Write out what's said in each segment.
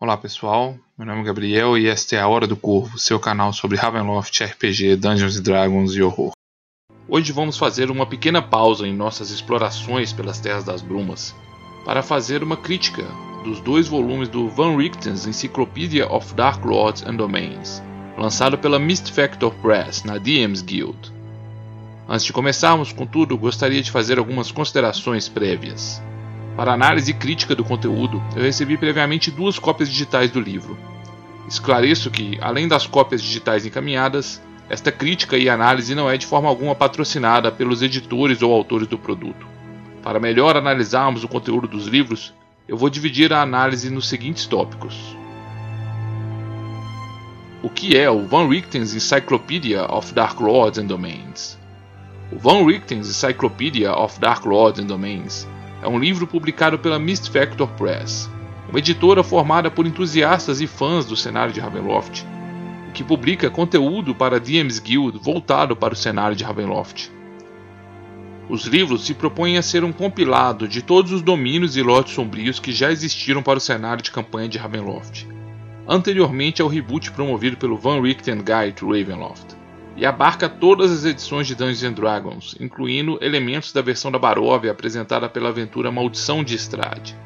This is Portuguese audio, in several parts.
Olá pessoal, meu nome é Gabriel e esta é a Hora do Corvo, seu canal sobre Ravenloft, RPG, Dungeons Dragons e horror. Hoje vamos fazer uma pequena pausa em nossas explorações pelas Terras das Brumas para fazer uma crítica dos dois volumes do Van Richten's Encyclopedia of Dark Lords and Domains, lançado pela Mist Factor Press na DM's Guild. Antes de começarmos, contudo, gostaria de fazer algumas considerações prévias. Para análise crítica do conteúdo, eu recebi previamente duas cópias digitais do livro. Esclareço que, além das cópias digitais encaminhadas, esta crítica e análise não é de forma alguma patrocinada pelos editores ou autores do produto. Para melhor analisarmos o conteúdo dos livros, eu vou dividir a análise nos seguintes tópicos. O que é o Van Richten's Encyclopedia of Dark Lords and Domains? O Van Richten's Encyclopedia of Dark Lords and Domains é um livro publicado pela Mist Factor Press, uma editora formada por entusiastas e fãs do cenário de Ravenloft, que publica conteúdo para DM's Guild voltado para o cenário de Ravenloft. Os livros se propõem a ser um compilado de todos os domínios e lotes sombrios que já existiram para o cenário de campanha de Ravenloft, anteriormente ao reboot promovido pelo Van Richten Guide to Ravenloft e abarca todas as edições de Dungeons Dragons, incluindo elementos da versão da Barovia apresentada pela aventura Maldição de Estrade.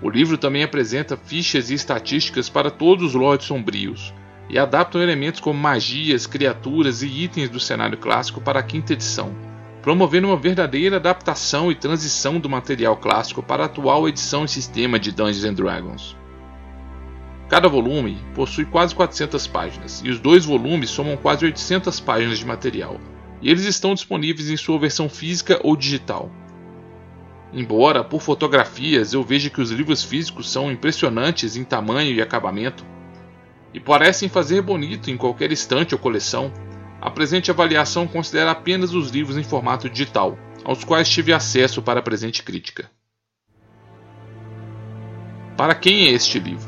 O livro também apresenta fichas e estatísticas para todos os Lords Sombrios, e adaptam elementos como magias, criaturas e itens do cenário clássico para a quinta edição, promovendo uma verdadeira adaptação e transição do material clássico para a atual edição e sistema de Dungeons Dragons. Cada volume possui quase 400 páginas, e os dois volumes somam quase 800 páginas de material, e eles estão disponíveis em sua versão física ou digital. Embora, por fotografias, eu veja que os livros físicos são impressionantes em tamanho e acabamento, e parecem fazer bonito em qualquer estante ou coleção, a presente avaliação considera apenas os livros em formato digital, aos quais tive acesso para a presente crítica. Para quem é este livro?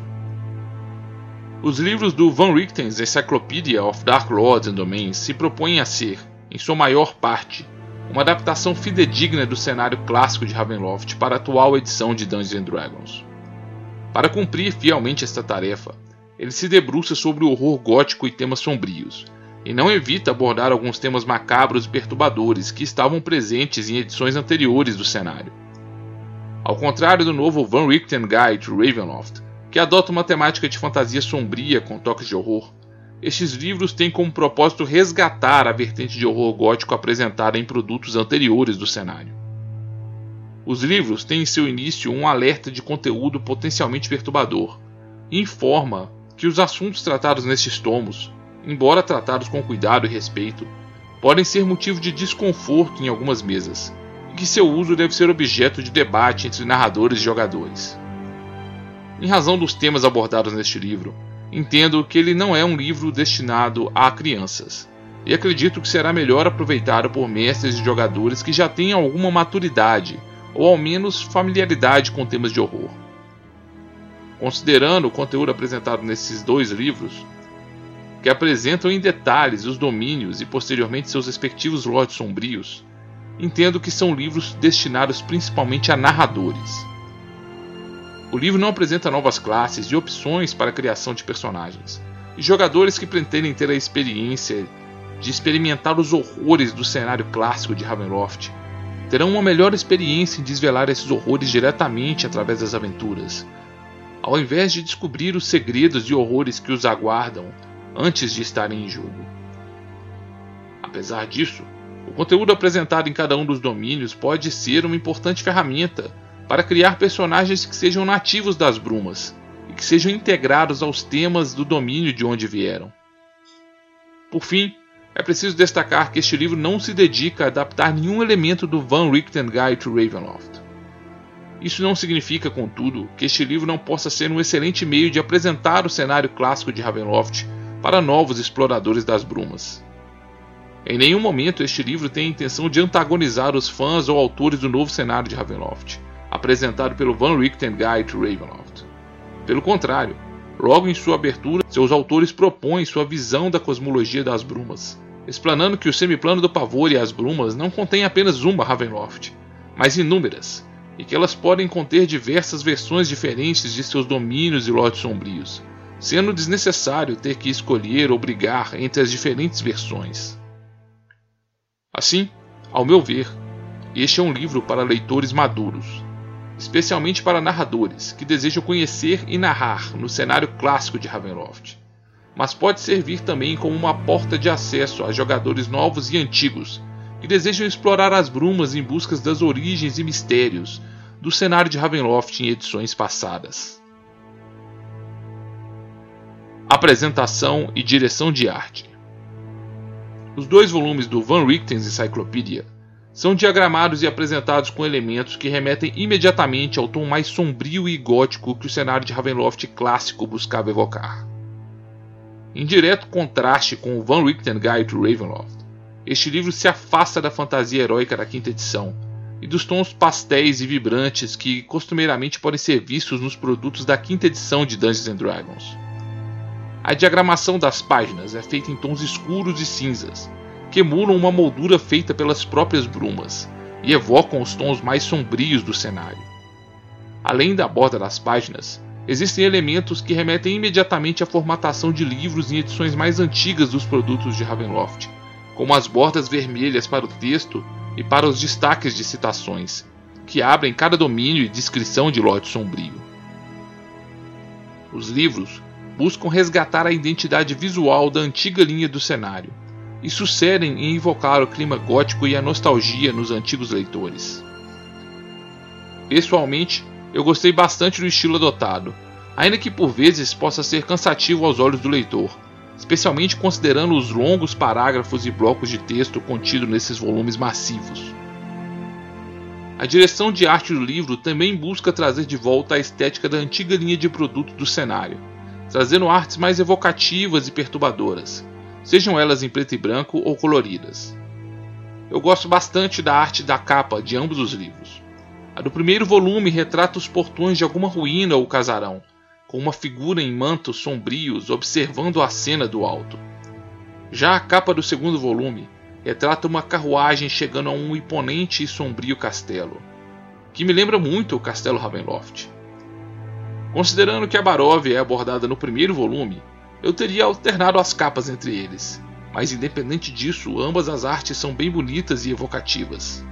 Os livros do Van Richten's Encyclopedia of Dark Lords and Domains se propõem a ser, em sua maior parte, uma adaptação fidedigna do cenário clássico de Ravenloft para a atual edição de Dungeons Dragons. Para cumprir fielmente esta tarefa, ele se debruça sobre o horror gótico e temas sombrios, e não evita abordar alguns temas macabros e perturbadores que estavam presentes em edições anteriores do cenário. Ao contrário do novo Van Richten Guide to Ravenloft, que adota uma temática de fantasia sombria com toques de horror. Estes livros têm como propósito resgatar a vertente de horror gótico apresentada em produtos anteriores do cenário. Os livros têm em seu início um alerta de conteúdo potencialmente perturbador e informa que os assuntos tratados nestes tomos, embora tratados com cuidado e respeito, podem ser motivo de desconforto em algumas mesas, e que seu uso deve ser objeto de debate entre narradores e jogadores. Em razão dos temas abordados neste livro, entendo que ele não é um livro destinado a crianças, e acredito que será melhor aproveitado por mestres e jogadores que já tenham alguma maturidade ou ao menos familiaridade com temas de horror. Considerando o conteúdo apresentado nesses dois livros, que apresentam em detalhes os domínios e posteriormente seus respectivos lotes sombrios, entendo que são livros destinados principalmente a narradores o livro não apresenta novas classes e opções para a criação de personagens, e jogadores que pretendem ter a experiência de experimentar os horrores do cenário clássico de Ravenloft terão uma melhor experiência em desvelar esses horrores diretamente através das aventuras, ao invés de descobrir os segredos e horrores que os aguardam antes de estarem em jogo. Apesar disso, o conteúdo apresentado em cada um dos domínios pode ser uma importante ferramenta para criar personagens que sejam nativos das brumas e que sejam integrados aos temas do domínio de onde vieram. Por fim, é preciso destacar que este livro não se dedica a adaptar nenhum elemento do Van Richten Guide to Ravenloft. Isso não significa, contudo, que este livro não possa ser um excelente meio de apresentar o cenário clássico de Ravenloft para novos exploradores das brumas. Em nenhum momento este livro tem a intenção de antagonizar os fãs ou autores do novo cenário de Ravenloft apresentado pelo Van Richten Guide to Ravenloft. Pelo contrário, logo em sua abertura, seus autores propõem sua visão da cosmologia das brumas, explanando que o semiplano do pavor e as brumas não contém apenas uma Ravenloft, mas inúmeras, e que elas podem conter diversas versões diferentes de seus domínios e lotes sombrios, sendo desnecessário ter que escolher ou brigar entre as diferentes versões. Assim, ao meu ver, este é um livro para leitores maduros, especialmente para narradores que desejam conhecer e narrar no cenário clássico de Ravenloft, mas pode servir também como uma porta de acesso a jogadores novos e antigos que desejam explorar as brumas em busca das origens e mistérios do cenário de Ravenloft em edições passadas. Apresentação e direção de arte. Os dois volumes do Van Richten's Encyclopedia são diagramados e apresentados com elementos que remetem imediatamente ao tom mais sombrio e gótico que o cenário de Ravenloft clássico buscava evocar. Em direto contraste com o Van Richten Guide to Ravenloft, este livro se afasta da fantasia heróica da quinta edição e dos tons pastéis e vibrantes que costumeiramente podem ser vistos nos produtos da quinta edição de Dungeons Dragons. A diagramação das páginas é feita em tons escuros e cinzas, que emulam uma moldura feita pelas próprias brumas e evocam os tons mais sombrios do cenário. Além da borda das páginas, existem elementos que remetem imediatamente à formatação de livros em edições mais antigas dos produtos de Ravenloft, como as bordas vermelhas para o texto e para os destaques de citações, que abrem cada domínio e descrição de lote sombrio. Os livros buscam resgatar a identidade visual da antiga linha do cenário e sucedem em invocar o clima gótico e a nostalgia nos antigos leitores. Pessoalmente, eu gostei bastante do estilo adotado, ainda que por vezes possa ser cansativo aos olhos do leitor, especialmente considerando os longos parágrafos e blocos de texto contidos nesses volumes massivos. A direção de arte do livro também busca trazer de volta a estética da antiga linha de produto do cenário, trazendo artes mais evocativas e perturbadoras, sejam elas em preto e branco ou coloridas. Eu gosto bastante da arte da capa de ambos os livros. A do primeiro volume retrata os portões de alguma ruína ou casarão, com uma figura em mantos sombrios observando a cena do alto. Já a capa do segundo volume retrata uma carruagem chegando a um imponente e sombrio castelo, que me lembra muito o Castelo Ravenloft. Considerando que a Barov é abordada no primeiro volume, eu teria alternado as capas entre eles, mas independente disso, ambas as artes são bem bonitas e evocativas.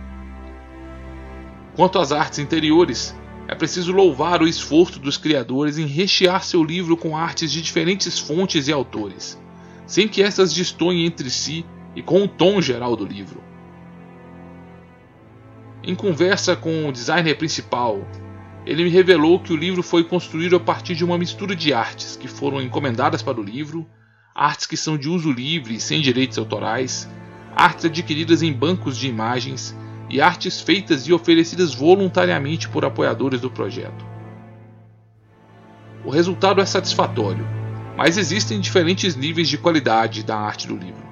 Quanto às artes interiores, é preciso louvar o esforço dos criadores em rechear seu livro com artes de diferentes fontes e autores, sem que essas destoem entre si e com o tom geral do livro. Em conversa com o designer principal, ele me revelou que o livro foi construído a partir de uma mistura de artes que foram encomendadas para o livro, artes que são de uso livre e sem direitos autorais, artes adquiridas em bancos de imagens e artes feitas e oferecidas voluntariamente por apoiadores do projeto. O resultado é satisfatório, mas existem diferentes níveis de qualidade da arte do livro.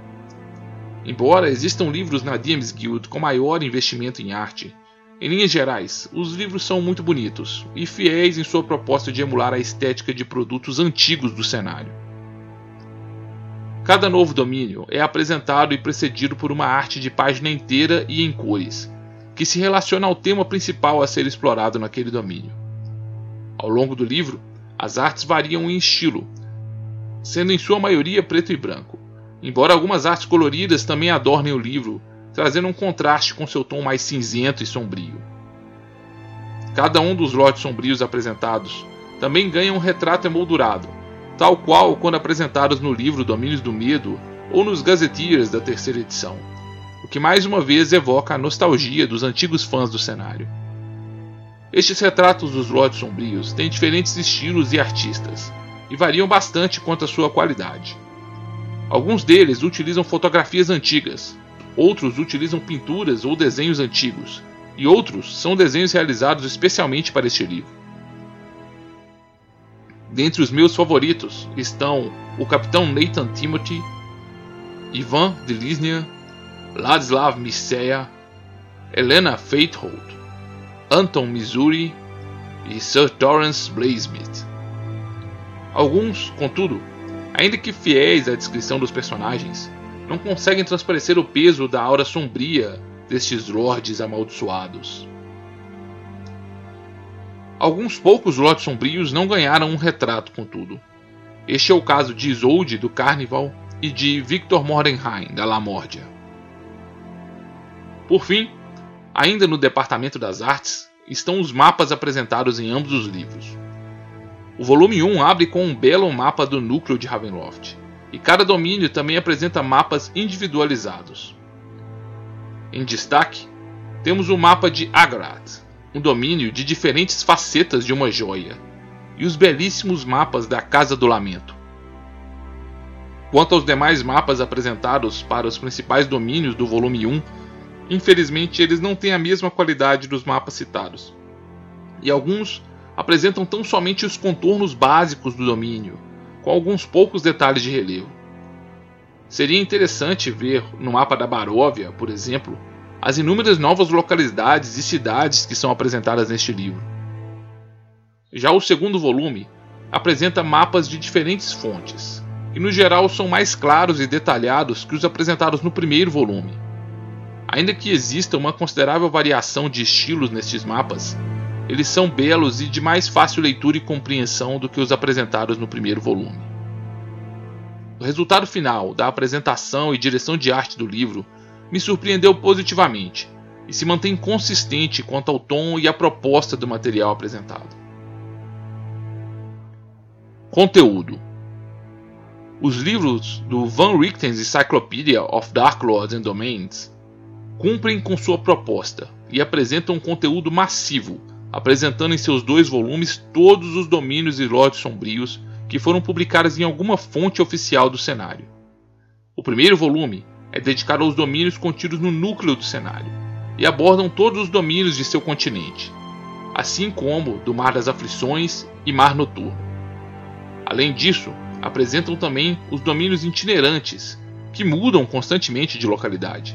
Embora existam livros na DMs Guild com maior investimento em arte, em linhas gerais, os livros são muito bonitos e fiéis em sua proposta de emular a estética de produtos antigos do cenário. Cada novo domínio é apresentado e precedido por uma arte de página inteira e em cores, que se relaciona ao tema principal a ser explorado naquele domínio. Ao longo do livro, as artes variam em estilo, sendo em sua maioria preto e branco, embora algumas artes coloridas também adornem o livro trazendo um contraste com seu tom mais cinzento e sombrio. Cada um dos lotes sombrios apresentados também ganha um retrato emoldurado, tal qual quando apresentados no livro Domínios do Medo ou nos Gazetteers da terceira edição, o que mais uma vez evoca a nostalgia dos antigos fãs do cenário. Estes retratos dos lotes sombrios têm diferentes estilos e artistas, e variam bastante quanto à sua qualidade. Alguns deles utilizam fotografias antigas, outros utilizam pinturas ou desenhos antigos, e outros são desenhos realizados especialmente para este livro. Dentre os meus favoritos estão o Capitão Nathan Timothy, Ivan Delisnia, Ladislav Miseia, Helena Faitholt, Anton Missouri e Sir Torrance Bladesmith. Alguns, contudo, ainda que fiéis à descrição dos personagens, não conseguem transparecer o peso da aura sombria destes lordes amaldiçoados. Alguns poucos lotes sombrios não ganharam um retrato, contudo. Este é o caso de Isolde, do Carnival, e de Victor Mordenheim, da Lamórdia. Por fim, ainda no departamento das artes, estão os mapas apresentados em ambos os livros. O volume 1 abre com um belo mapa do núcleo de Ravenloft, e cada domínio também apresenta mapas individualizados. Em destaque, temos o mapa de Agarat, um domínio de diferentes facetas de uma joia, e os belíssimos mapas da Casa do Lamento. Quanto aos demais mapas apresentados para os principais domínios do volume 1, infelizmente eles não têm a mesma qualidade dos mapas citados, e alguns apresentam tão somente os contornos básicos do domínio, com alguns poucos detalhes de relevo. Seria interessante ver no mapa da Baróvia, por exemplo, as inúmeras novas localidades e cidades que são apresentadas neste livro. Já o segundo volume apresenta mapas de diferentes fontes, e no geral são mais claros e detalhados que os apresentados no primeiro volume. Ainda que exista uma considerável variação de estilos nestes mapas, eles são belos e de mais fácil leitura e compreensão do que os apresentados no primeiro volume. O resultado final da apresentação e direção de arte do livro me surpreendeu positivamente e se mantém consistente quanto ao tom e à proposta do material apresentado. Conteúdo: Os livros do Van Richten's Encyclopedia of Dark Lords and Domains cumprem com sua proposta e apresentam um conteúdo massivo apresentando em seus dois volumes todos os domínios e lotes sombrios que foram publicados em alguma fonte oficial do cenário. O primeiro volume é dedicado aos domínios contidos no núcleo do cenário e abordam todos os domínios de seu continente, assim como do Mar das Aflições e Mar Noturno. Além disso, apresentam também os domínios itinerantes, que mudam constantemente de localidade.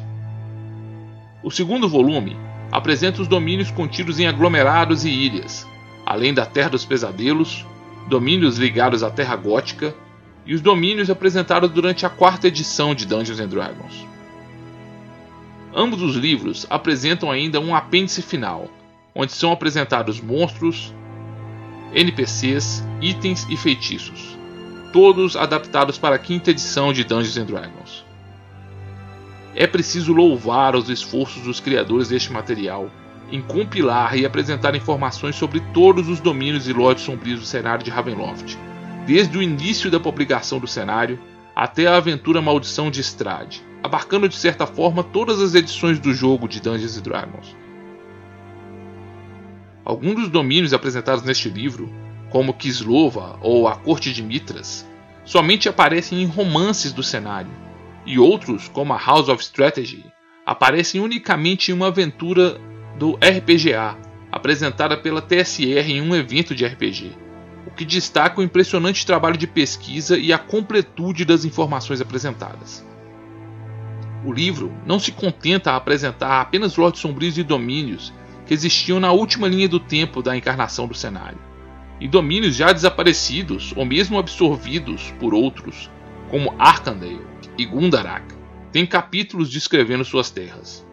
O segundo volume apresenta os domínios contidos em aglomerados e ilhas, além da Terra dos Pesadelos, domínios ligados à Terra Gótica e os domínios apresentados durante a quarta edição de Dungeons and Dragons. Ambos os livros apresentam ainda um apêndice final, onde são apresentados monstros, NPCs, itens e feitiços, todos adaptados para a quinta edição de Dungeons and Dragons. É preciso louvar os esforços dos criadores deste material em compilar e apresentar informações sobre todos os domínios e lotes sombrios do cenário de Ravenloft, desde o início da publicação do cenário até a aventura Maldição de Strade, abarcando de certa forma todas as edições do jogo de Dungeons Dragons. Alguns dos domínios apresentados neste livro, como Kislova ou a Corte de Mitras, somente aparecem em romances do cenário, e outros, como a House of Strategy, aparecem unicamente em uma aventura do RPGA, apresentada pela TSR em um evento de RPG, o que destaca o impressionante trabalho de pesquisa e a completude das informações apresentadas. O livro não se contenta a apresentar apenas lotes sombrios e domínios que existiam na última linha do tempo da encarnação do cenário, e domínios já desaparecidos ou mesmo absorvidos por outros, como Arkandale, e Gundarak têm capítulos descrevendo suas terras.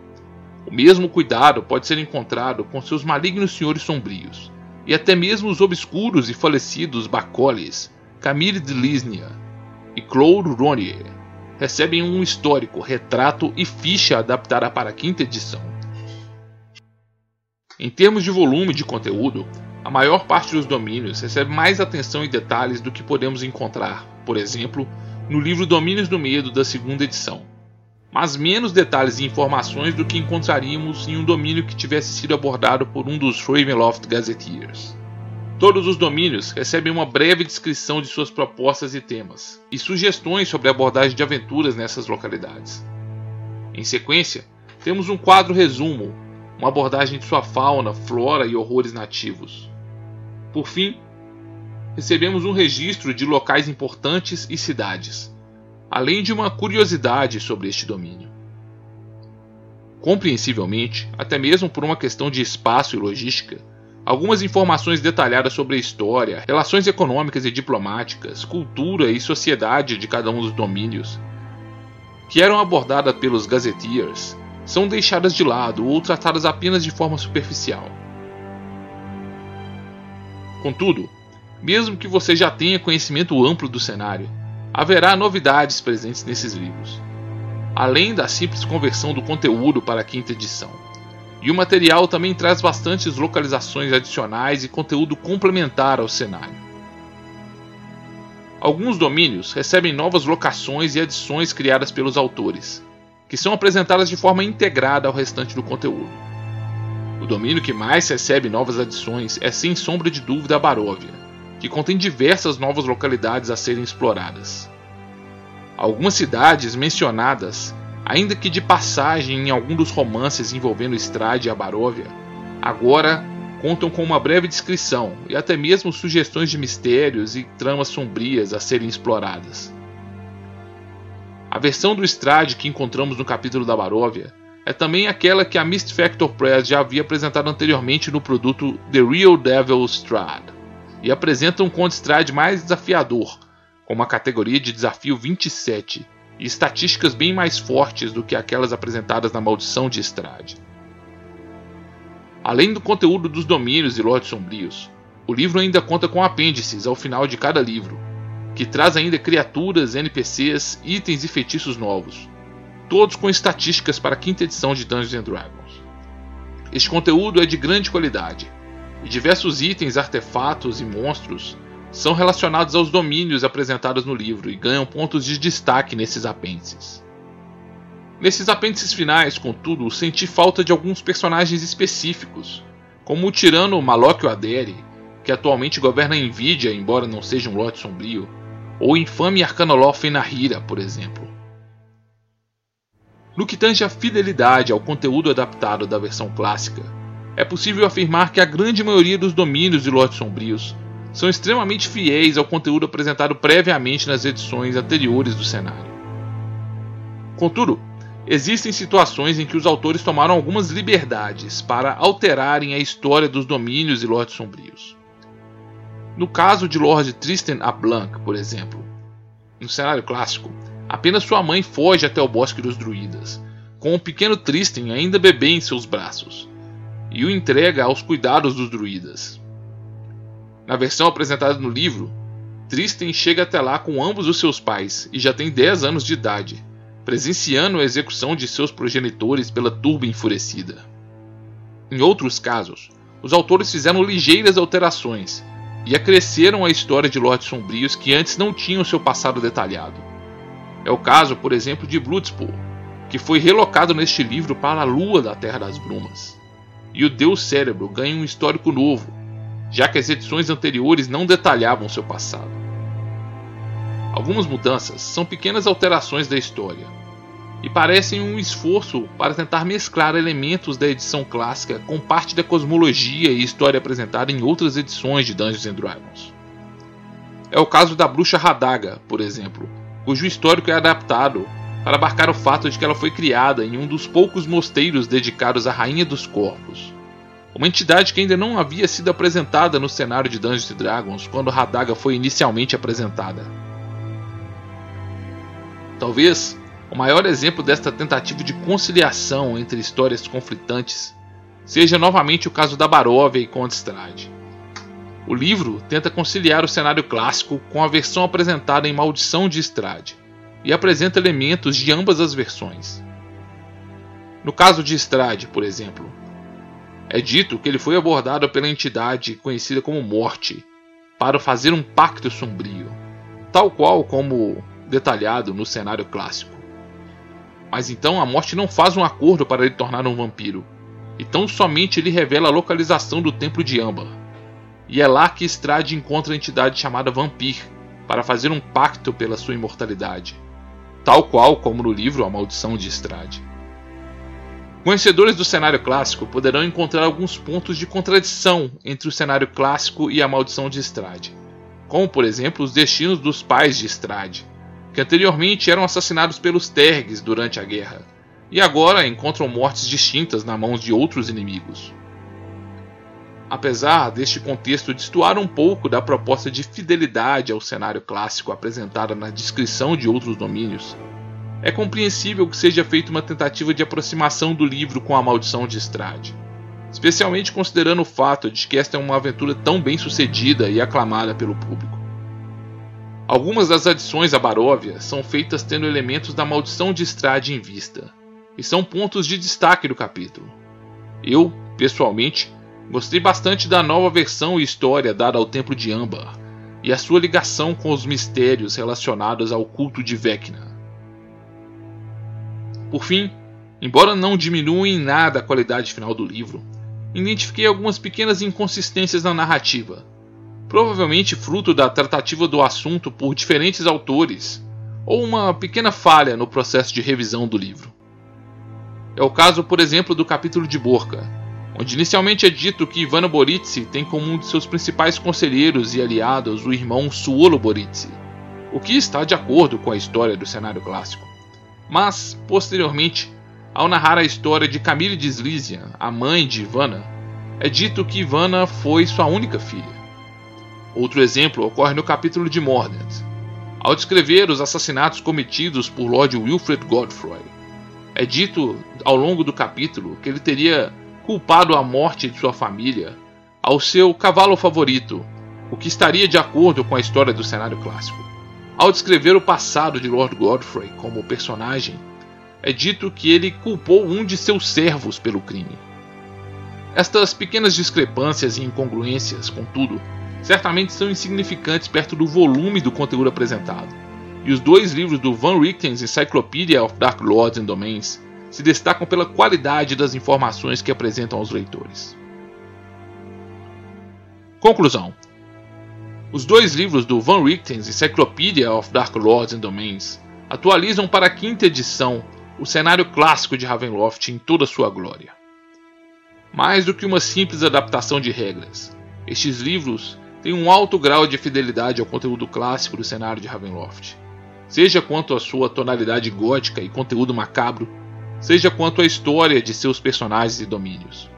O mesmo cuidado pode ser encontrado com seus malignos senhores sombrios, e até mesmo os obscuros e falecidos Bacoles, Camille de Lisnia e Claude Ronier recebem um histórico, retrato e ficha adaptada para a quinta edição. Em termos de volume de conteúdo, a maior parte dos domínios recebe mais atenção e detalhes do que podemos encontrar, por exemplo, no livro Domínios do Medo da segunda edição, mas menos detalhes e informações do que encontraríamos em um domínio que tivesse sido abordado por um dos Ravenloft Gazetteers. Todos os domínios recebem uma breve descrição de suas propostas e temas, e sugestões sobre a abordagem de aventuras nessas localidades. Em sequência, temos um quadro resumo, uma abordagem de sua fauna, flora e horrores nativos. Por fim, recebemos um registro de locais importantes e cidades, além de uma curiosidade sobre este domínio. Compreensivelmente, até mesmo por uma questão de espaço e logística, algumas informações detalhadas sobre a história, relações econômicas e diplomáticas, cultura e sociedade de cada um dos domínios, que eram abordadas pelos gazetteers, são deixadas de lado ou tratadas apenas de forma superficial. Contudo, mesmo que você já tenha conhecimento amplo do cenário, haverá novidades presentes nesses livros, além da simples conversão do conteúdo para a quinta edição. E o material também traz bastantes localizações adicionais e conteúdo complementar ao cenário. Alguns domínios recebem novas locações e adições criadas pelos autores, que são apresentadas de forma integrada ao restante do conteúdo. O domínio que mais recebe novas adições é sem sombra de dúvida a Baróvia, que contém diversas novas localidades a serem exploradas. Algumas cidades mencionadas, ainda que de passagem em algum dos romances envolvendo Strade e a Baróvia, agora contam com uma breve descrição e até mesmo sugestões de mistérios e tramas sombrias a serem exploradas. A versão do Strade que encontramos no capítulo da Baróvia é também aquela que a Mist Factor Press já havia apresentado anteriormente no produto The Real Devil Strad, e apresenta um Conde Strade mais desafiador, com uma categoria de desafio 27 e estatísticas bem mais fortes do que aquelas apresentadas na Maldição de Strade. Além do conteúdo dos domínios e lordes sombrios, o livro ainda conta com apêndices ao final de cada livro, que traz ainda criaturas, NPCs, itens e feitiços novos, todos com estatísticas para a quinta edição de Dungeons Dragons. Este conteúdo é de grande qualidade, e diversos itens, artefatos e monstros são relacionados aos domínios apresentados no livro e ganham pontos de destaque nesses apêndices. Nesses apêndices finais, contudo, senti falta de alguns personagens específicos, como o tirano Malóquio Adere, que atualmente governa a Nvidia, embora não seja um lote sombrio, ou o infame Arcanolor Fenarira, por exemplo. No que tange a fidelidade ao conteúdo adaptado da versão clássica, é possível afirmar que a grande maioria dos domínios de lotes sombrios são extremamente fiéis ao conteúdo apresentado previamente nas edições anteriores do cenário. Contudo, Existem situações em que os autores tomaram algumas liberdades para alterarem a história dos domínios e Lordes Sombrios. No caso de Lord Tristan Ablanc, por exemplo, no cenário clássico, apenas sua mãe foge até o Bosque dos Druidas, com o pequeno Tristan ainda bebê em seus braços, e o entrega aos cuidados dos druidas. Na versão apresentada no livro, Tristan chega até lá com ambos os seus pais e já tem 10 anos de idade, presenciando a execução de seus progenitores pela turba enfurecida. Em outros casos, os autores fizeram ligeiras alterações e acresceram a história de Lordes Sombrios que antes não tinham seu passado detalhado. É o caso, por exemplo, de Bloodspoor, que foi relocado neste livro para a Lua da Terra das Brumas. E o Deus Cérebro ganha um histórico novo, já que as edições anteriores não detalhavam seu passado. Algumas mudanças são pequenas alterações da história, e parecem um esforço para tentar mesclar elementos da edição clássica com parte da cosmologia e história apresentada em outras edições de Dungeons and Dragons. É o caso da bruxa Radaga, por exemplo, cujo histórico é adaptado para abarcar o fato de que ela foi criada em um dos poucos mosteiros dedicados à Rainha dos Corpos, uma entidade que ainda não havia sido apresentada no cenário de Dungeons Dragons quando Radaga foi inicialmente apresentada. Talvez o maior exemplo desta tentativa de conciliação entre histórias conflitantes seja novamente o caso da Baróvia e Condestrade. O livro tenta conciliar o cenário clássico com a versão apresentada em Maldição de Estrade e apresenta elementos de ambas as versões. No caso de Estrade, por exemplo, é dito que ele foi abordado pela entidade conhecida como Morte para fazer um pacto sombrio, tal qual como detalhado no cenário clássico. Mas então a morte não faz um acordo para ele tornar um vampiro. Então somente ele revela a localização do templo de Amber. E é lá que Strade encontra a entidade chamada Vampir para fazer um pacto pela sua imortalidade, tal qual como no livro A Maldição de Strade. Conhecedores do cenário clássico poderão encontrar alguns pontos de contradição entre o cenário clássico e a Maldição de Strade, como por exemplo os destinos dos pais de Strade, que anteriormente eram assassinados pelos Tergs durante a guerra, e agora encontram mortes distintas na mãos de outros inimigos. Apesar deste contexto destoar um pouco da proposta de fidelidade ao cenário clássico apresentada na descrição de outros domínios, é compreensível que seja feita uma tentativa de aproximação do livro com a maldição de Estrade. especialmente considerando o fato de que esta é uma aventura tão bem sucedida e aclamada pelo público. Algumas das adições a Baróvia são feitas tendo elementos da maldição de Estrade em vista, e são pontos de destaque do capítulo. Eu, pessoalmente, gostei bastante da nova versão e história dada ao Templo de Ambar e a sua ligação com os mistérios relacionados ao culto de Vecna. Por fim, embora não diminua em nada a qualidade final do livro, identifiquei algumas pequenas inconsistências na narrativa, provavelmente fruto da tratativa do assunto por diferentes autores, ou uma pequena falha no processo de revisão do livro. É o caso, por exemplo, do capítulo de Borca, onde inicialmente é dito que Ivana Boritsi tem como um de seus principais conselheiros e aliados o irmão Suolo Boritsi, o que está de acordo com a história do cenário clássico. Mas, posteriormente, ao narrar a história de Camille de Slizia, a mãe de Ivana, é dito que Ivana foi sua única filha. Outro exemplo ocorre no capítulo de Mordred, ao descrever os assassinatos cometidos por Lord Wilfred Godfrey. É dito ao longo do capítulo que ele teria culpado a morte de sua família ao seu cavalo favorito, o que estaria de acordo com a história do cenário clássico. Ao descrever o passado de Lord Godfrey como personagem, é dito que ele culpou um de seus servos pelo crime. Estas pequenas discrepâncias e incongruências, contudo, certamente são insignificantes perto do volume do conteúdo apresentado, e os dois livros do Van Richten's Encyclopedia of Dark Lords and Domains se destacam pela qualidade das informações que apresentam aos leitores. Conclusão: Os dois livros do Van Richten's Encyclopedia of Dark Lords and Domains atualizam para a quinta edição o cenário clássico de Ravenloft em toda sua glória. Mais do que uma simples adaptação de regras, estes livros têm um alto grau de fidelidade ao conteúdo clássico do cenário de Ravenloft, seja quanto à sua tonalidade gótica e conteúdo macabro, seja quanto à história de seus personagens e domínios.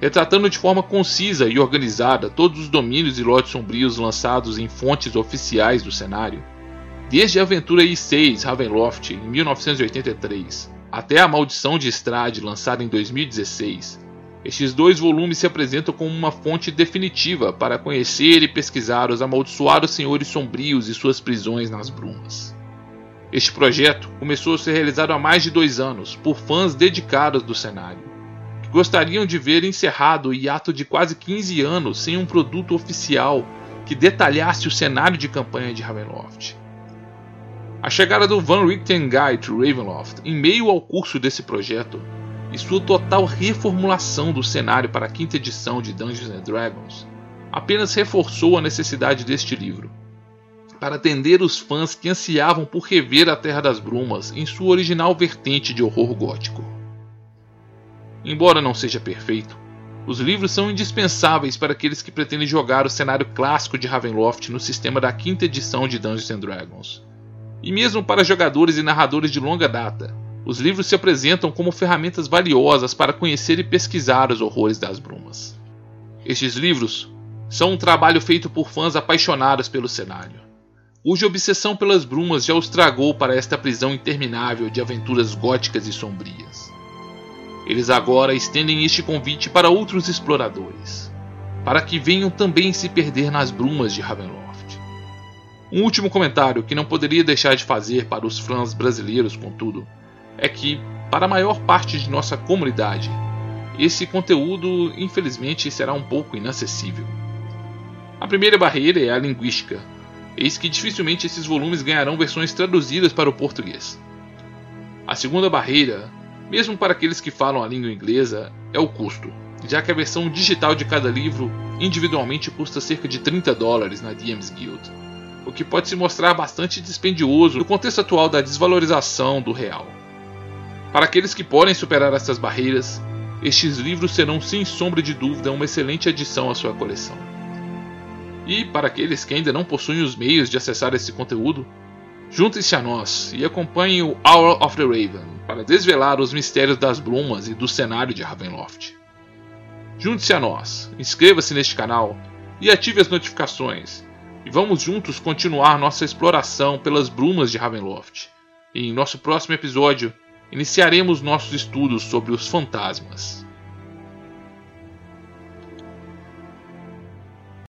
Retratando de forma concisa e organizada todos os domínios e lotes sombrios lançados em fontes oficiais do cenário, desde a aventura I6 Ravenloft em 1983 até a Maldição de Estrade lançada em 2016, estes dois volumes se apresentam como uma fonte definitiva para conhecer e pesquisar os amaldiçoados senhores sombrios e suas prisões nas brumas. Este projeto começou a ser realizado há mais de dois anos por fãs dedicados do cenário, que gostariam de ver encerrado o hiato de quase 15 anos sem um produto oficial que detalhasse o cenário de campanha de Ravenloft. A chegada do Van Richten Guide to Ravenloft em meio ao curso desse projeto e sua total reformulação do cenário para a quinta edição de Dungeons Dragons apenas reforçou a necessidade deste livro para atender os fãs que ansiavam por rever a Terra das Brumas em sua original vertente de horror gótico. Embora não seja perfeito, os livros são indispensáveis para aqueles que pretendem jogar o cenário clássico de Ravenloft no sistema da quinta edição de Dungeons and Dragons. E mesmo para jogadores e narradores de longa data, os livros se apresentam como ferramentas valiosas para conhecer e pesquisar os horrores das brumas. Estes livros são um trabalho feito por fãs apaixonados pelo cenário cuja obsessão pelas brumas já os tragou para esta prisão interminável de aventuras góticas e sombrias. Eles agora estendem este convite para outros exploradores, para que venham também se perder nas brumas de Ravenloft. Um último comentário que não poderia deixar de fazer para os fãs brasileiros, contudo, é que, para a maior parte de nossa comunidade, esse conteúdo infelizmente será um pouco inacessível. A primeira barreira é a linguística, eis que dificilmente esses volumes ganharão versões traduzidas para o português. A segunda barreira, mesmo para aqueles que falam a língua inglesa, é o custo, já que a versão digital de cada livro individualmente custa cerca de 30 dólares na DMs Guild, o que pode se mostrar bastante dispendioso no contexto atual da desvalorização do real. Para aqueles que podem superar essas barreiras, estes livros serão sem sombra de dúvida uma excelente adição à sua coleção. E para aqueles que ainda não possuem os meios de acessar esse conteúdo, juntem-se a nós e acompanhem o Hour of the Raven para desvelar os mistérios das brumas e do cenário de Ravenloft. Junte-se a nós, inscreva-se neste canal e ative as notificações, e vamos juntos continuar nossa exploração pelas brumas de Ravenloft. E em nosso próximo episódio, iniciaremos nossos estudos sobre os fantasmas.